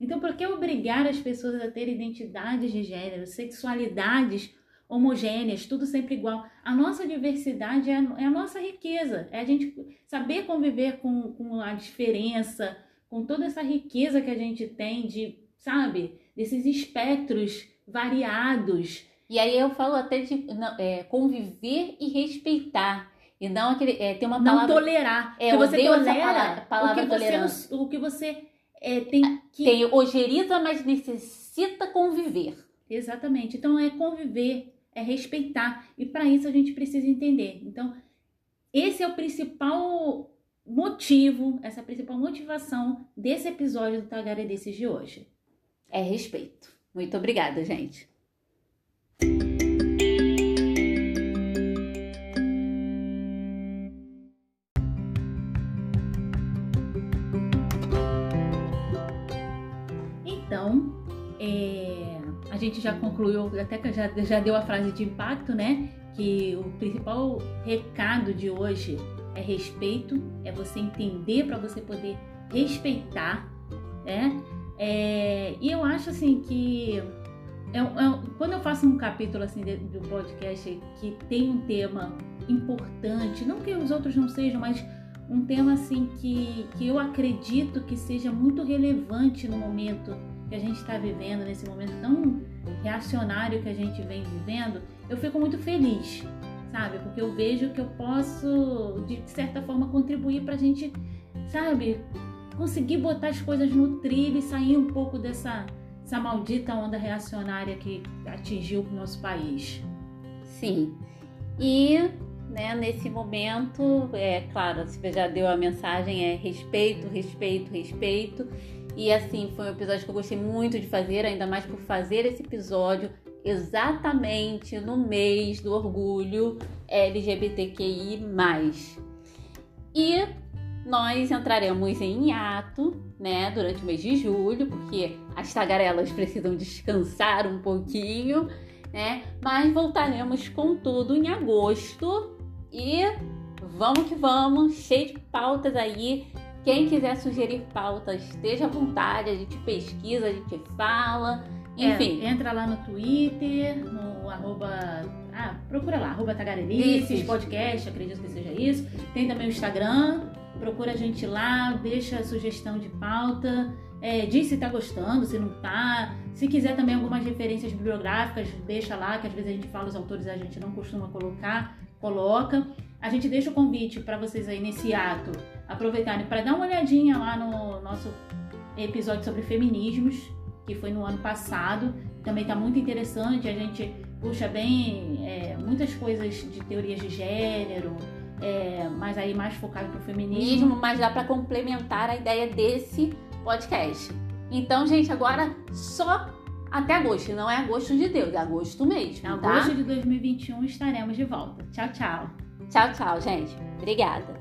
Então, por que obrigar as pessoas a ter identidades de gênero, sexualidades homogêneas, tudo sempre igual. A nossa diversidade é a, é a nossa riqueza, é a gente saber conviver com, com a diferença, com toda essa riqueza que a gente tem de, sabe, desses espectros variados. E aí eu falo até de não, é, conviver e respeitar. E não aquele. É, tem uma palavra. Não tolerar. É, você tolera palavra, palavra o que você, o que você é, tem que. Tem ojeriza, mas necessita conviver. Exatamente. Então é conviver, é respeitar. E para isso a gente precisa entender. Então, esse é o principal motivo, essa principal motivação desse episódio do Tagaredeces de hoje. É respeito. Muito obrigada, gente. a gente já concluiu, até que já, já deu a frase de impacto, né? Que o principal recado de hoje é respeito, é você entender para você poder respeitar, né? É, e eu acho assim que é, é, quando eu faço um capítulo assim do podcast que tem um tema importante, não que os outros não sejam, mas um tema assim que, que eu acredito que seja muito relevante no momento que a gente está vivendo, nesse momento tão reacionário que a gente vem vivendo, eu fico muito feliz, sabe? Porque eu vejo que eu posso, de certa forma, contribuir para a gente, sabe, conseguir botar as coisas no trilho e sair um pouco dessa, essa maldita onda reacionária que atingiu o nosso país. Sim. E né, nesse momento, é claro, você já deu a mensagem, é respeito, respeito, respeito. E assim, foi um episódio que eu gostei muito de fazer, ainda mais por fazer esse episódio exatamente no mês do orgulho LGBTQI. E nós entraremos em hiato, né, durante o mês de julho, porque as tagarelas precisam descansar um pouquinho, né? Mas voltaremos com tudo em agosto e vamos que vamos, cheio de pautas aí. Quem quiser sugerir pautas, esteja à vontade, a gente pesquisa, a gente fala. É, Enfim. É, entra lá no Twitter, no arroba. Ah, procura lá, arroba Tagarelices, podcast, acredito que seja isso. Tem também o Instagram, procura a gente lá, deixa a sugestão de pauta. É, diz se tá gostando, se não tá. Se quiser também algumas referências bibliográficas, deixa lá, que às vezes a gente fala os autores a gente não costuma colocar, coloca. A gente deixa o convite para vocês aí nesse ato aproveitarem para dar uma olhadinha lá no nosso episódio sobre feminismos, que foi no ano passado. Também está muito interessante, a gente puxa bem é, muitas coisas de teorias de gênero, é, mas aí mais focado para o feminismo. Mas dá para complementar a ideia desse podcast. Então, gente, agora só até agosto. Não é agosto de Deus, é agosto mesmo. Tá? agosto de 2021 estaremos de volta. Tchau, tchau. Tchau, tchau, gente. Obrigada.